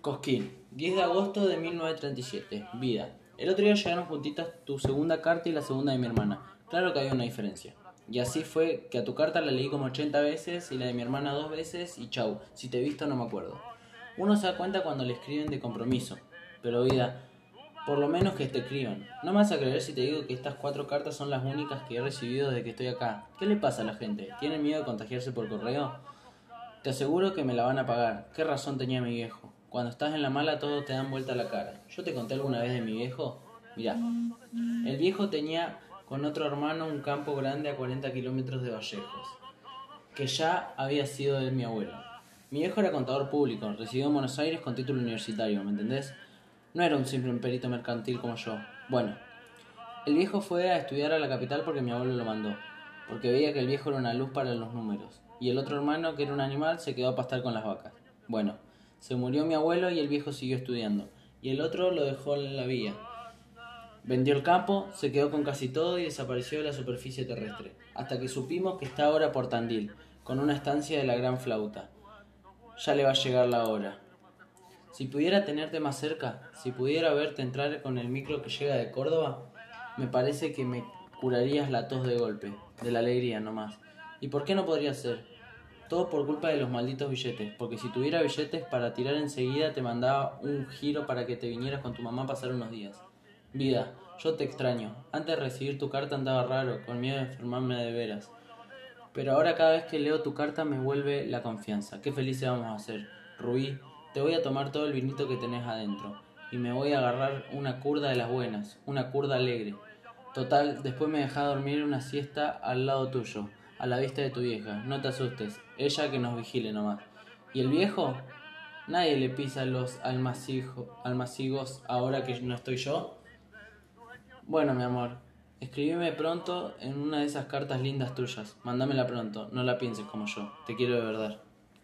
Cosquín, 10 de agosto de 1937. Vida. El otro día llegaron juntitas tu segunda carta y la segunda de mi hermana. Claro que había una diferencia. Y así fue que a tu carta la leí como 80 veces y la de mi hermana dos veces y chau, si te he visto no me acuerdo. Uno se da cuenta cuando le escriben de compromiso. Pero vida, por lo menos que te escriban. No me vas a creer si te digo que estas cuatro cartas son las únicas que he recibido desde que estoy acá. ¿Qué le pasa a la gente? ¿Tienen miedo de contagiarse por correo? Te aseguro que me la van a pagar. ¿Qué razón tenía mi viejo? Cuando estás en la mala todos te dan vuelta la cara. ¿Yo te conté alguna vez de mi viejo? Mirá, el viejo tenía con otro hermano un campo grande a 40 kilómetros de Vallejos, que ya había sido de mi abuelo. Mi viejo era contador público, residió en Buenos Aires con título universitario, ¿me entendés? No era un simple perito mercantil como yo. Bueno, el viejo fue a estudiar a la capital porque mi abuelo lo mandó, porque veía que el viejo era una luz para los números, y el otro hermano, que era un animal, se quedó a pastar con las vacas. Bueno, se murió mi abuelo y el viejo siguió estudiando, y el otro lo dejó en la vía. Vendió el campo, se quedó con casi todo y desapareció de la superficie terrestre, hasta que supimos que está ahora por Tandil, con una estancia de la gran flauta. Ya le va a llegar la hora. Si pudiera tenerte más cerca, si pudiera verte entrar con el micro que llega de Córdoba, me parece que me curarías la tos de golpe, de la alegría nomás. ¿Y por qué no podría ser? Todo por culpa de los malditos billetes, porque si tuviera billetes para tirar enseguida te mandaba un giro para que te vinieras con tu mamá a pasar unos días. Vida, yo te extraño. Antes de recibir tu carta andaba raro, con miedo de enfermarme de veras. Pero ahora cada vez que leo tu carta me vuelve la confianza. Qué felices vamos a ser. Rubí, te voy a tomar todo el vinito que tenés adentro. Y me voy a agarrar una curda de las buenas, una curda alegre. Total, después me deja dormir una siesta al lado tuyo a la vista de tu vieja. No te asustes, ella que nos vigile nomás. ¿Y el viejo? Nadie le pisa los almacigos ahora que no estoy yo. Bueno, mi amor, escribime pronto en una de esas cartas lindas tuyas. Mándamela pronto, no la pienses como yo. Te quiero de verdad.